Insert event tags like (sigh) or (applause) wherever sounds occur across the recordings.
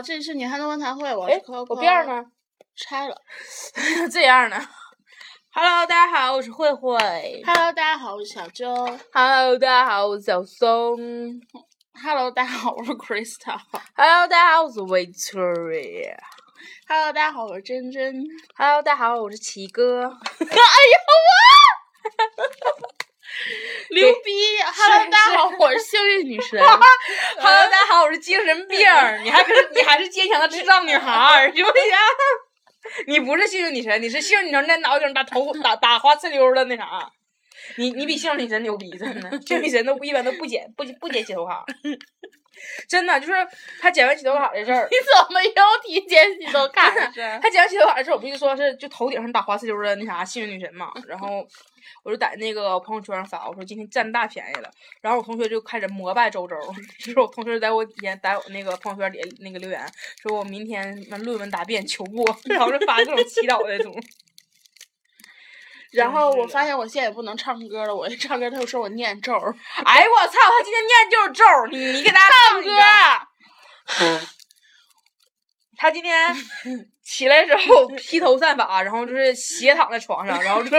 好，这里是女汉子论坛会，我是。我辫儿？呢？拆了。(laughs) 这样呢。Hello，大家好，我是慧慧。Hello，大家好，我是小周。Hello，大家好，我是小松。Hello，大家好，我是 Krista。(laughs) Hello，大家好，我是 Victoria。Hello，大家好，我是珍珍。Hello，大家好，我是奇哥。(laughs) 哎呀我！(laughs) 牛逼！Hello，大家好，我是幸运女神。(laughs) Hello，大家好，我是精神病儿。你还可是你还是坚强的智障女孩儿，行不行？(laughs) 你不是幸运女神，你是幸运女神那脑袋顶打头打打花呲溜的那啥。你你比幸运女神牛逼，真的，(laughs) 幸运女神都一般都不剪不不剪洗头卡，(laughs) 真的就是他剪完洗头卡的事儿，你怎么又提剪洗头卡的事儿？他剪完洗头卡的事儿，我不是说是就头顶上打花丝溜的那啥幸运女神嘛，(laughs) 然后我就在那个朋友圈上发，我说今天占大便宜了，然后我同学就开始膜拜周周，就是我同学在我底下在我那个朋友圈里那个留言，说我明天那论文答辩求过，然后就发各种祈祷那种。然后我发现我现在也不能唱歌了，我一唱歌他就说我念咒儿。哎我操，他今天念就是咒儿，你你给大家唱歌。他今天起来之后披头散发，然后就是斜躺在床上，然后就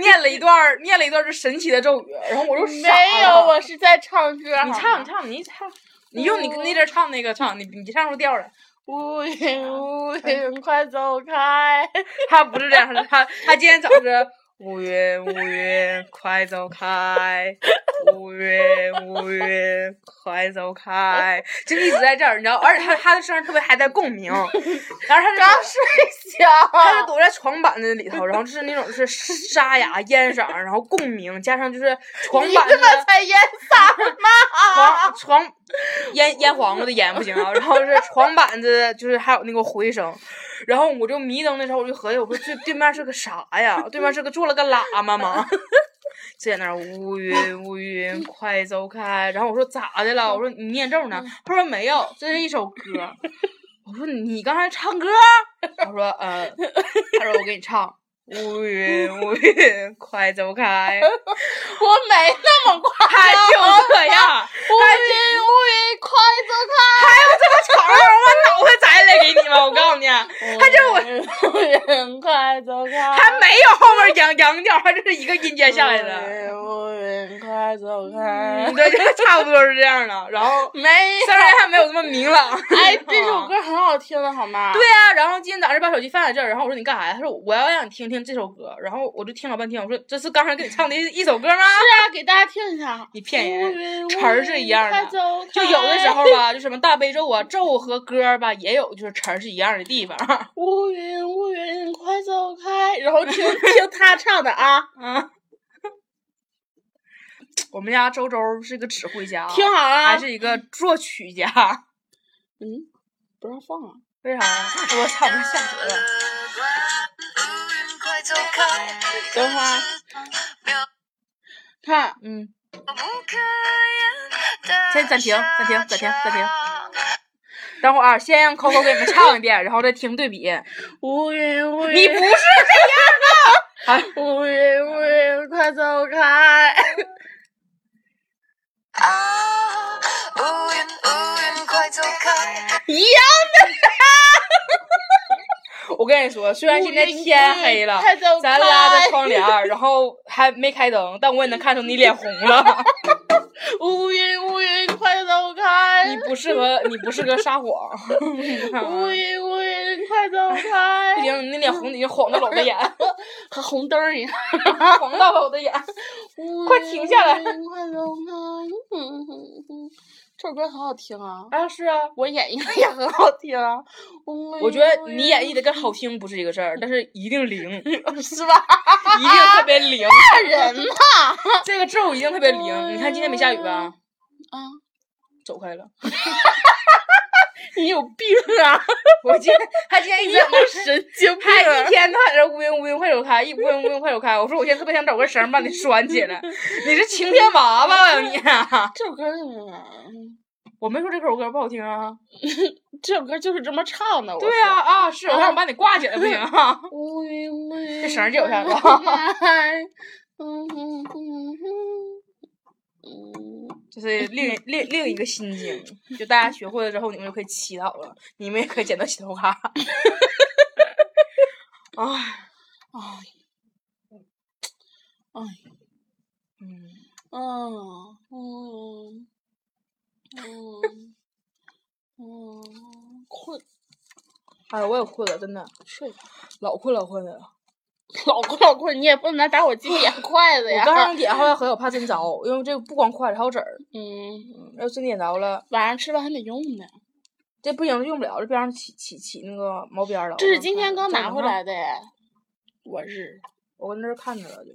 念了一段念了一段儿就神奇的咒语，然后我就傻没有，我是在唱歌。你唱你唱你唱，你用你那阵唱那个唱，你你唱出调儿来。乌云乌云快走开！他不是这样，他他今天早上是乌云乌云快走开，乌云乌云快走开，就一直在这儿，你知道，而且他他的声音特别还带共鸣，然后他是刚睡觉。他是躲在床板子里头，然后就是那种是沙哑烟嗓，然后共鸣，加上就是床板子才烟嗓？床床烟烟黄瓜的烟不行啊，然后是床板子，就是还有那个回声，然后我就迷瞪的时候，我就合计，我说这对面是个啥呀？对面是个做了个喇嘛吗？就在那儿乌 (laughs) 云乌云快走开，然后我说咋的了？我说你念咒呢？他说没有，(laughs) 这是一首歌。(laughs) 我说你刚才唱歌？他说呃，他说我给你唱。乌云乌云快走开，我没那么夸他张。就这样。乌云乌云快走开！还有这么吵让我脑袋摘下来给你吗？我告诉你，他这我乌云快走开！还没有后面扬扬调，他这是一个音阶下来的。乌云快走开，！对，就差不多是这样的。然后没虽然还没有这么明朗。哎，这首歌很好听的好吗？对呀、然后今天早上把手机放在这儿，然后我说你干啥呀？他说我要让你听听这首歌，然后我就听了半天，我说这是刚才给你唱的一一首歌吗？是啊，给大家听一下。你骗人，云词儿是一样的。就有的时候吧，就什么大悲咒啊，咒和歌吧，也有就是词儿是一样的地方。(laughs) 乌云乌云快走开，然后听 (laughs) 听他唱的啊，嗯，我们家周周是个指挥家，听好了啊，还是一个作曲家。嗯，不让放啊。为啥呀？我操，我吓死了！等会儿，看，嗯，先暂停，暂停，暂停，暂停。等会儿啊先让 Coco 给你们唱一遍，然后再听对比。乌云乌云，你不是这样的。乌云乌云快走开！一样我跟你说，虽然现在天黑了，咱拉开着窗帘，然后还没开灯，但我也能看出你脸红了。(laughs) 乌云乌云快走开！你不不适合，你不适合撒谎。(laughs) 乌云乌云快走开！不行，你那脸红，已经晃到了我的眼，(laughs) 和红灯一样。晃到了我的眼。快停下来乌云快走开！这首歌很好听啊，啊，是啊，我演绎的也很好听啊。我觉得你演绎的跟好听不是一个事儿，但是一定灵，(laughs) 是吧？一定特别灵。(laughs) 看人呐！(laughs) 这个咒一定特别灵。你看今天没下雨吧？啊，走开了。你有病啊！(laughs) 我今天他今天一你直在那有神经病他一啊！天都在这乌云乌云快走开，一乌云乌云快走开。我说我现在特别想找个绳把你拴起来。你是晴天娃娃呀你、啊？(laughs) 这首歌，怎么我没说这首歌不好听啊。这首歌就是这么唱的。对呀、啊，啊，是我想把你挂起来不行啊。(laughs) 乌云乌云，这绳儿借我下子嗯嗯嗯嗯这是另另另一个心经，就大家学会了之后，你们就可以祈祷了，你们也可以捡到洗头卡。(laughs) 唉，哎哎嗯，嗯嗯嗯嗯，困，哎，我也困了，真的，睡吧。老困老困的了。(laughs) 老困老困，你也不能拿打火机点筷子呀。我刚上点，后来合计我怕真着，因为这个不光筷子还有纸儿，嗯，嗯要真点着了，晚上吃了还得用呢。这不行用不了，这边上起起起那个毛边了。这是今天刚拿回来的。我日我跟那儿看着了就。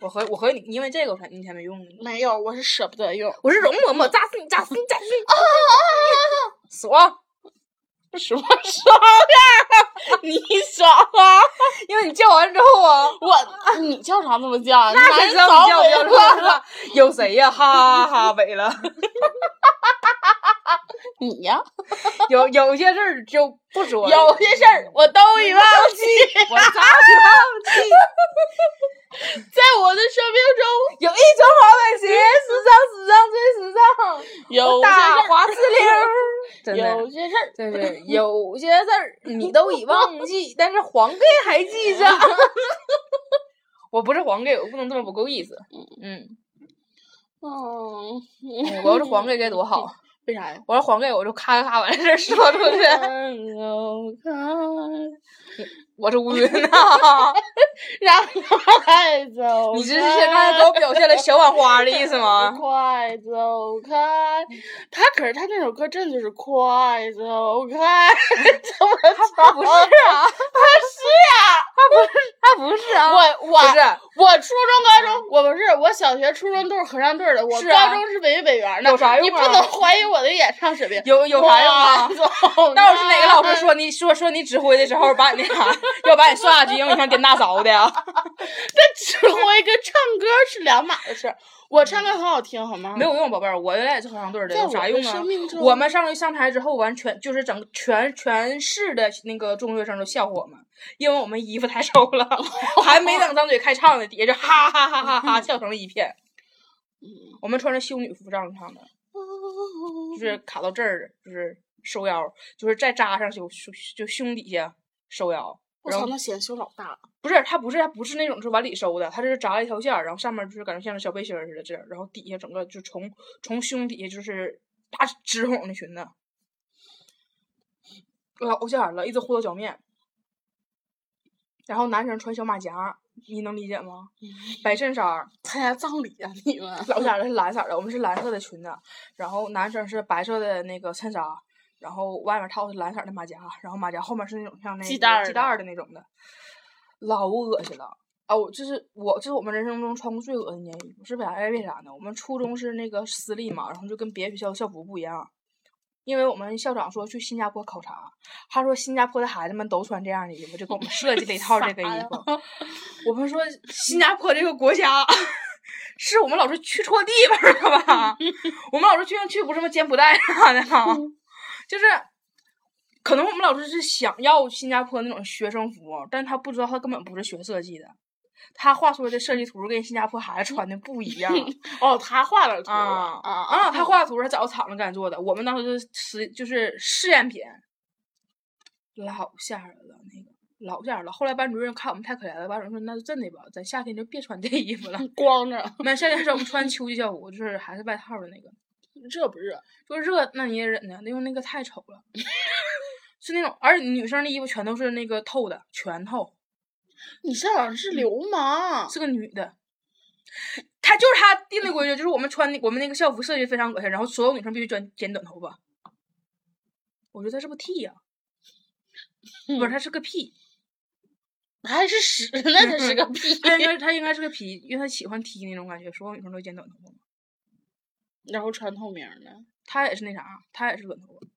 我和我和你因为这个我才你才没用呢。没有，我是舍不得用。我是容嬷嬷扎死你扎死你扎死你！(laughs) (laughs) 爽，什么爽呀？(laughs) 你爽啊！因为你叫完之后啊，我你叫啥那么叫？那谁知道你叫不叫？有谁呀？哈哈哈哈萎了。你呀？有有些事儿就不说了，有些事儿我都已忘记，我早已忘记。在我的生命中有一种滑板鞋，时尚时尚最时尚。有些事大花石榴儿，真儿，的有些事儿，真是有些事儿你都已忘记，(laughs) 但是黄 gay 还记着。(laughs) 我不是黄 gay，我不能这么不够意思。嗯，嗯，哎我要是黄 gay 该多好。为啥呀？我要黄 gay，我就咔咔咔把这事儿说出去。(laughs) 我是乌云呐，(laughs) 让快走开！你这是现在给我表现了小碗花的意思吗？快走开！他可是他那首歌真的就是快走开，怎 (laughs) 么他不是啊，他是呀、他不是啊，(laughs) 我我不是我初中高中我不是我小学初中都是合唱队的，我是啊高中是文艺委员的，有啥用啊你不能怀疑我的演唱水平。有有啥用啊？快 (laughs) 走到时候是哪个老师说你说说你指挥的时候把你那啥，(laughs) 要把你刷下去，让你像颠大勺的呀？那指挥跟唱歌是两码的事儿。我唱歌很好听，好吗？没有用，宝贝儿，我原来也是合唱队的，有啥用啊我们上去上台之后，完全就是整全全市的那个中学生都笑话我们，因为我们衣服太丑了，还没等张嘴开唱呢，底下就哈哈哈哈哈笑成了一片。我们穿着修女服上去唱的，就是卡到这儿，就是收腰，就是再扎上胸胸就胸底下收腰。我操，那显胸老大。不是，它不是，它不是那种是往里收的，它这是扎了一条线儿，然后上面就是感觉像个小背心儿似的这样，然后底下整个就从从胸底下就是大直筒的裙子，老显儿了，一直护到脚面，然后男生穿小马甲，你能理解吗？白衬衫，参加葬礼啊，你们？老显儿的是蓝色的，我们是蓝色的裙子，然后男生是白色的那个衬衫，然后外面套的是蓝色的马甲，然后马甲后面是那种像那个系带儿的那种的，老恶心了。啊，我这是我这是我们人生中穿过最恶心的衣服，是为啥？为啥呢？我们初中是那个私立嘛，然后就跟别的学校校服不一样，因为我们校长说去新加坡考察，他说新加坡的孩子们都穿这样的衣服，就给我们 (laughs) 设计了一套这个衣服。(laughs) 我们说新加坡这个国家，是我们老师去错地方了吧？(laughs) 我们老师去去不是什么柬埔寨啥的哈，就是可能我们老师是想要新加坡那种学生服，但他不知道他根本不是学设计的，他画出来的设计图跟新加坡孩子穿的不一样。(laughs) 哦，他画的图啊啊啊！他画的图是找厂子给咱做的，我们当时是实就是试验品，老吓人了，那个老吓人了。后来班主任看我们太可怜了，班主任说：“那就真的吧，咱夏天就别穿这衣服了。(laughs) 光着。那夏天时候我们穿秋季校服，就是还是外套的那个。热不热？说热那你也忍呢，因为那个太丑了，(laughs) 是那种，而且女生的衣服全都是那个透的，全透，你这好像是流氓。是个女的。他就是他定的规矩，就是我们穿的我们那个校服设计非常恶心，然后所有女生必须剪剪短头发。我觉得他是不是 T 呀、(laughs) 不是，他是个 P，还是屎，那他是个屁。(laughs) 他应该他应该是个皮因为他喜欢 T 那种感觉，所有女生都剪短头发嘛。然后穿透明的，他也是那啥，他也是短头发。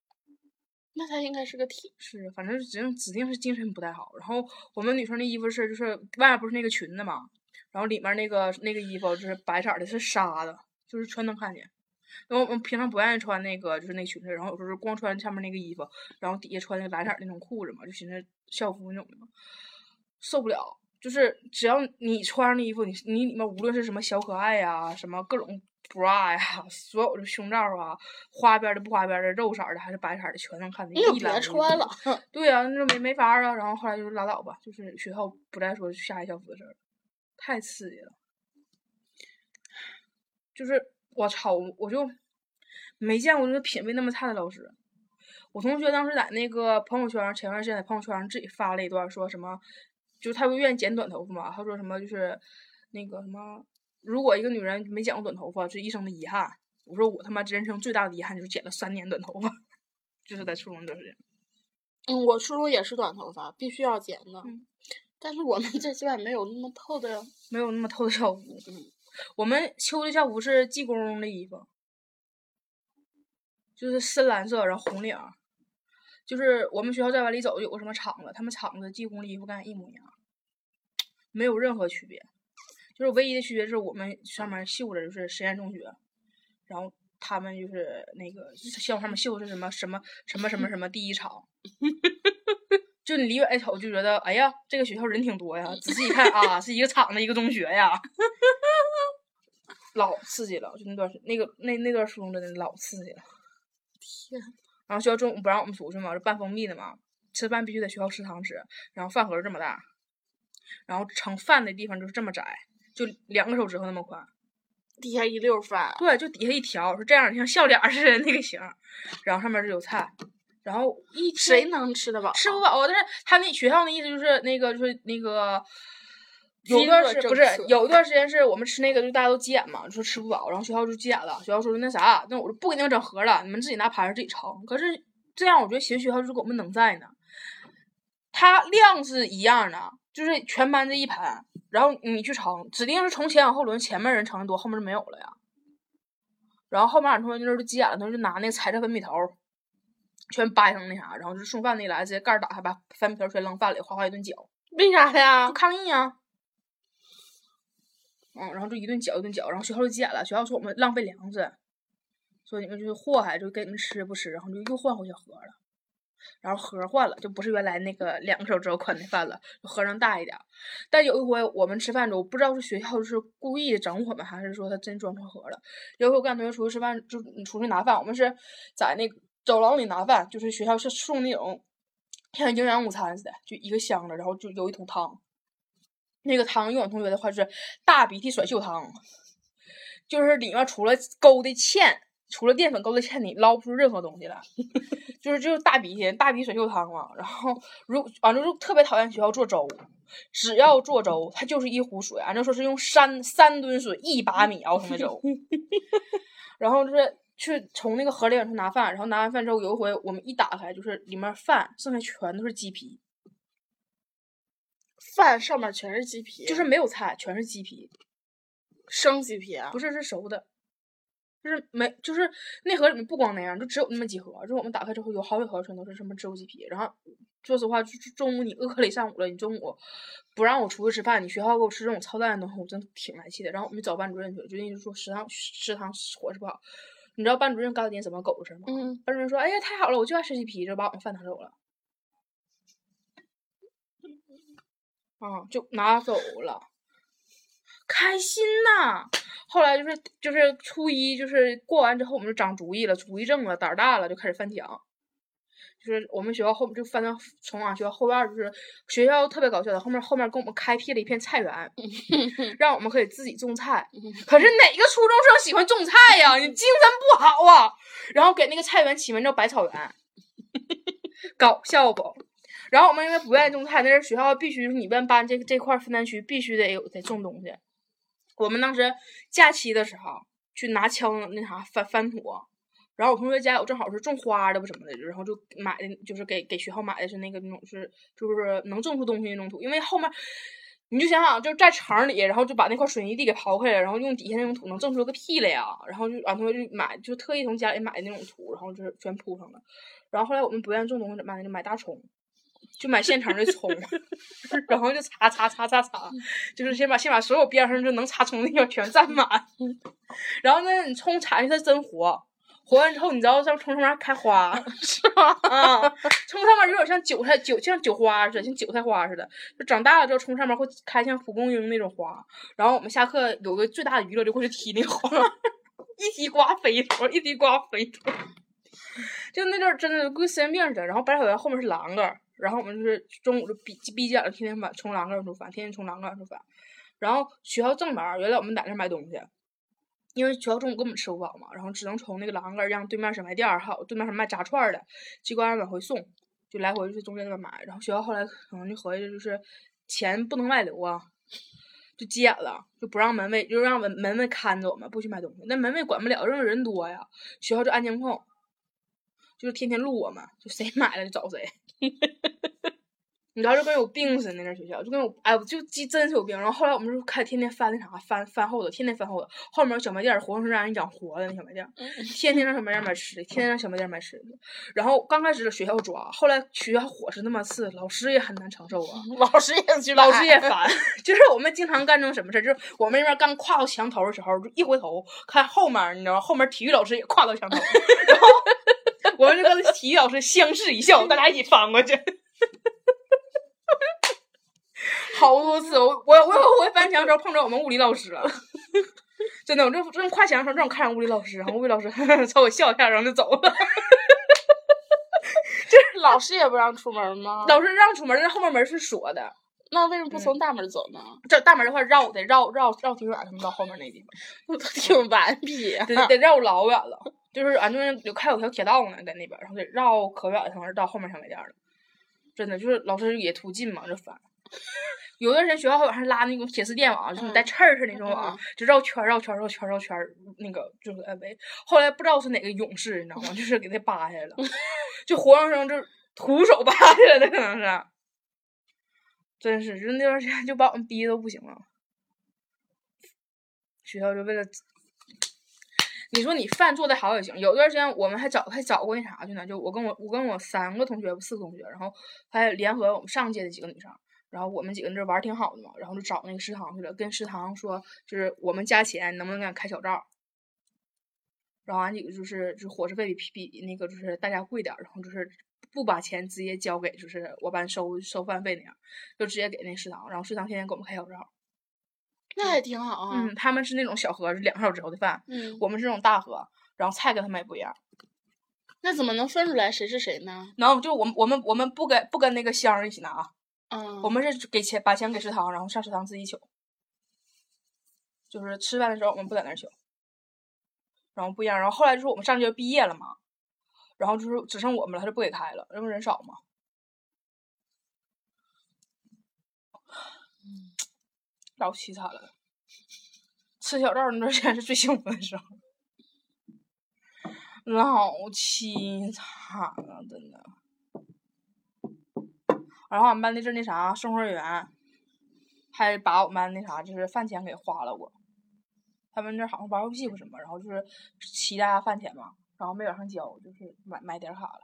那他应该是个 T。是，反正指定指定是精神不太好。然后我们女生的衣服是，就是外面不是那个裙子嘛，然后里面那个那个衣服就是白色的，是纱的，就是全能看见。然后我们平常不愿意穿那个就是那裙子，然后有时候光穿上面那个衣服，然后底下穿那个蓝色那种裤子嘛，就寻思校服那种的嘛，受不了。就是只要你穿上那衣服，你你里面无论是什么小可爱呀、什么各种 bra 呀，所有的胸罩啊，花边的不花边的，肉色的还是白色的，全能看见。你就别一览无余穿了。对呀、那就没没法儿啊。然后后来就是拉倒吧，就是学校不再说下一校服的事儿了，太刺激了。就是我操，我就没见过就是品味那么差的老师。我同学当时在那个朋友圈，前段时间在朋友圈上自己发了一段，说什么，就是他不愿意剪短头发嘛，他说什么就是那个什么，如果一个女人没剪过短头发，是一生的遗憾。我说我他妈人生最大的遗憾就是剪了三年短头发，(laughs) 就是在初中那段时间。嗯，我初中也是短头发，必须要剪的。嗯但是我们这基本没有那么透的。没有那么透的校服。我们秋的校服是技工的衣服，就是深蓝色，然后红领儿。就是我们学校再往里走有个什么厂子，他们厂子技工的衣服跟俺一模一样，没有任何区别。就是唯一的区别是我们上面绣的就是实验中学，然后他们就是那个校上面绣的是什么什么什么什么什么第一场。(laughs) 就你离远一瞅就觉得，哎呀，这个学校人挺多呀。仔细一看啊，是一个厂子一个中学呀，老刺激了。就那段那个那那段初中真的老刺激了。天，然后学校中午不让我们出去嘛，是半封闭的嘛，吃饭必须在学校食堂吃，然后饭盒这么大，然后盛饭的地方就是这么窄，就两个手指头那么宽。底下一溜饭。对，就底下一条是这样，像笑脸似的那个形儿，然后上面是有菜，然后一谁能吃得饱？吃不饱啊，但是他那学校的意思就是那个就是那个，有一段时不是有一段时间是我们吃那个，就大家都急眼嘛，就说吃不饱，然后学校就急眼了，学校说那啥，那我就不给你们整盒了，你们自己拿盘子自己盛。可是这样，我觉得其实学校就是给我们能在呢，它量是一样的，就是全班这一盘，然后你去盛，指定是从前往后轮，前面人盛的多，后面就没有了呀。然后后面俺同学就急眼了，他就拿那个彩色粉笔头全掰成那啥，然后就送饭那来，直接盖儿打开，把粉笔头全扔饭里，哗哗一顿搅，为啥呀就？抗议啊、嗯，然后就一顿搅一顿搅，然后学校就急眼了，学校说我们浪费粮食，说你们就是祸害，就给你们吃不吃，然后就又换回去盒了。然后盒换了，就不是原来那个两个手指头宽的饭了，就盒上大一点。但有一回我们吃饭的时候，不知道是学校是故意整我们，还是说他真装错盒了。有一回我跟俺同学出去吃饭，就你出去拿饭，我们是在那走廊里拿饭，就是学校是送那种像营养午餐似的，就一个箱子，然后就有一桶汤。那个汤用我同学的话是大鼻涕甩袖汤，就是里面除了勾的芡，除了淀粉勾的芡，你捞不出任何东西来。(laughs) 就是就是大鼻涕，大鼻水袖汤嘛。然后如完了就特别讨厌学校做粥，只要做粥，它就是一壶水，按照说是用三三吨水一把米熬成的粥。(laughs) 然后就是去从那个河里往出拿饭，然后拿完饭之后，有一回我们一打开，就是里面饭剩下全都是鸡皮，饭上面全是鸡皮，就是没有菜，全是鸡皮，生鸡皮啊。不是是熟的。就是没，就是那盒里面不光那样，就只有那么几盒。就是我们打开之后有好几盒全都是什么植物鸡皮。然后说实话，就就中午你饿了一上午了，你中午不让我出去吃饭，你学校给我吃这种操蛋的东西，我真挺来气的。然后我们找班主任去了，就那就说食堂食堂伙食不好。你知道班主任干了件什么狗事儿吗？嗯，班主任说：“哎呀，太好了，我就爱吃鸡皮，就把我们饭拿走了。”啊，就拿走了，开心呐！后来就是就是初一，就是过完之后，我们就长主意了，主意正了，胆儿大了，就开始翻墙。就是我们学校后就翻到从俺学校后院儿，就是学校特别搞笑的，后面后面给我们开辟了一片菜园，(laughs) 让我们可以自己种菜。(laughs) 可是哪个初中生喜欢种菜呀？你精神不好啊！然后给那个菜园起名叫百草园，(laughs) 搞笑不？然后我们因为不愿意种菜，那是学校必须你们班这这块儿分担区必须得有得种东西。我们当时假期的时候去拿枪那啥翻翻土，然后我同学家有正好是种花的不什么的，然后就买的就是给给学校买的是那个那种是就是能种出东西那种土，因为后面你就想想就是在城里，然后就把那块水泥地给刨开了，然后用底下那种土能种出个屁来呀，然后就俺同学就买就特意从家里买的那种土，然后就是全铺上了。然后后来我们不愿意种东西怎么办呢？就买大葱。就买现成的葱，(laughs) 然后就擦擦擦擦擦，就是先把先把所有边上就能擦葱的地方全占满，然后呢，你葱铲下去它真活，活完之后你知道在葱上面开花，是吗？啊，葱上面有点像韭菜韭像韭花似的，像韭菜花似的，就长大了之后葱上面会开像蒲公英那种花，然后我们下课有个最大的娱乐就过去踢那个花，(laughs) 一踢瓜飞一坨，一踢瓜飞一坨，就那阵儿真的跟神经病似的，然后百草园后面是栏杆儿。然后我们就是中午就逼逼急眼了，天天把从栏杆儿做饭，天天从栏杆儿做饭。然后学校正门，原来我们在那儿买东西，因为学校中午根本吃不饱嘛，然后只能从那个栏杆让对面小卖店儿，还有对面什么卖炸串儿的，机关往回送，就来回去中间那边买。然后学校后来可能就合计就是钱不能外流啊，就急眼了，就不让门卫，就让门门卫看着我们，不许买东西。那门卫管不了，因为人多呀，学校就安监控，就是天天录我们，就谁买了就找谁。你知道就跟有病似的，那学校就跟有哎，我就真真是有病。然后后来我们就开始天天翻那啥，翻翻后头，天天翻后头。后面小卖店活生生让人养活的那小卖店，天天让小卖店买吃的，天天让小卖店买吃的。然后刚开始学校抓，后来学校伙食那么次，老师也很难承受啊。(laughs) 老师也去老师也烦，(laughs) 就是我们经常干这种什么事儿，就是我们那边刚跨到墙头的时候，就一回头看后面，你知道吗？后面体育老师也跨到墙头，(laughs) 然后我们就跟体育老师相视一笑，大家一起翻过去。(laughs) 好多次，我我我有回翻墙的时候碰着我们物理老师了，(laughs) 真的，我正正跨墙的时候正看上物理老师，然后物理老师 (laughs) 朝我笑一下，然后就走了。就是老师也不让出门吗？老师让出门，但是后面门是锁的。那为什么不从大门走呢？这大门的话绕得绕绕绕挺远，他们到后面那地方，挺顽皮，得得绕老远了。就是俺那边有开有条铁道呢，在那边，然后得绕可远才能到后面小卖店了。真的就是老师也图近嘛，就烦。有段时间学校往上拉那种铁丝电网，就是带刺儿似的那种网，就绕圈绕圈绕圈绕圈，那个就是哎喂。后来不知道是哪个勇士，你知道吗？(laughs) 就是给他扒下来了，就活生生就徒手扒下来的，可能是。真是，就那段时间就把我们逼的都不行了。学校就为了，你说你饭做的好也行。有段时间我们还找还找过那啥去呢，就我跟我我跟我三个同学四个同学，然后还联合我们上届的几个女生。然后我们几个人这玩儿挺好的嘛，然后就找那个食堂去了，跟食堂说，就是我们加钱，能不能给俺开小灶？然后俺几个就是就是伙食费比比那个就是大家贵点儿，然后就是不把钱直接交给就是我班收收饭费那样，就直接给那食堂，然后食堂天天给我们开小灶。那还挺好啊。嗯，他们是那种小盒是两个小时候的饭，嗯，我们是那种大盒，然后菜跟他们也不一样。那怎么能分出来谁是谁呢？能，就我们我们我们不跟不跟那个箱儿一起拿。嗯，我们是给钱，把钱给食堂，然后上食堂自己取。就是吃饭的时候，我们不在那儿取。然后不一样，然后后来就是我们上届毕业了嘛，然后就是只剩我们了，他就不给开了，因为人少嘛。(sniffs) 老凄惨了，吃小灶那段时间是最幸福的时候，老凄惨了，真的。然后俺们班那阵那啥送货员，还把我们班那啥就是饭钱给花了我。他们那好像玩游戏或什么，然后就是骑大家饭钱嘛，然后没往上交，就是买买点卡了。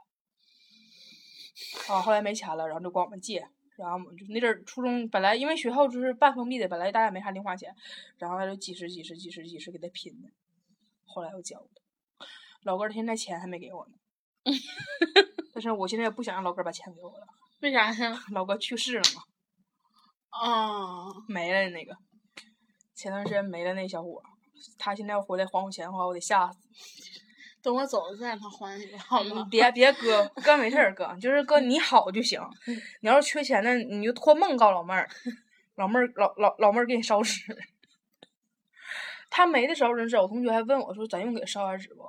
啊，后来没钱了，然后就管我们借，然后我们就那阵儿初中本来因为学校就是半封闭的，本来大家没啥零花钱，然后他就几十几十几十几十给他拼的，后来又交的。老哥儿现在钱还没给我呢，(laughs) 但是我现在也不想让老哥儿把钱给我了。为啥呀？老哥去世了嘛，啊，没了那个，前段时间没了那小伙儿，他现在要回来还我钱的话，我得吓死。等我走了再让他还你吧，好吗？别别哥，哥没事儿，哥就是哥你好就行。(laughs) 你要是缺钱呢，你就托梦告老妹儿，老妹儿老老老妹儿给你烧纸。(laughs) 他没的时候真是，我同学还问我说：“咱用给他烧点纸不？”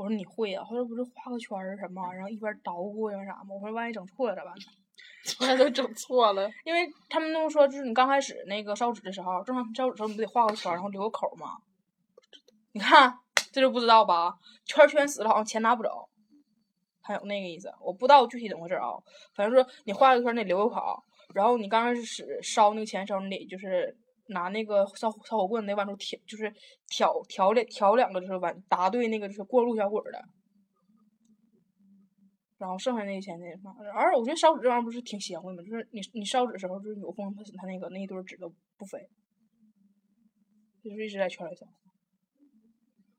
我说：“你会啊、他说：“不是画个圈儿什么，然后一边捣鼓一边啥吗？”我说：“万一整错了咋办呢？”从来都整错了。因为他们都说，就是你刚开始那个烧纸的时候，正常烧纸的时候你不得画个圈儿，然后留个口儿吗？你看这就不知道吧？圈圈死了，好像钱拿不走，还有那个意思，我不知道具体怎么回事啊。反正说你画个圈，得留个口，然后你刚开始烧那个钱的时候，你得就是拿那个烧烧火棍得往出挑，就是挑挑两挑两个，就是往答对那个就是过路小鬼儿的。然后剩下那些钱那放，而我觉得烧纸这玩意儿不是挺邪乎的吗？就是你你烧纸时候，就是有风它它那个那一堆纸都不飞，就是一直在圈里走。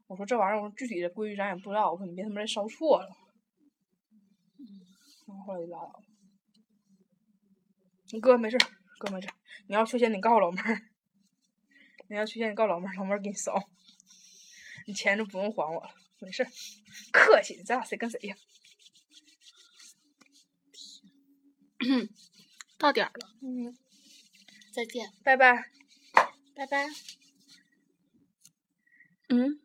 我说这玩意儿，我说具体的规矩咱也不知道，我说你别他妈再烧错了。然后后来就拉倒了。你哥没事，哥没事。你要缺钱，你告诉老妹儿。你要去见，你告诉老妹儿，老妹儿给你烧。你钱就不用还我了，没事儿。客气，咱俩谁跟谁呀？到点儿了，嗯，再见，拜拜。拜拜。嗯。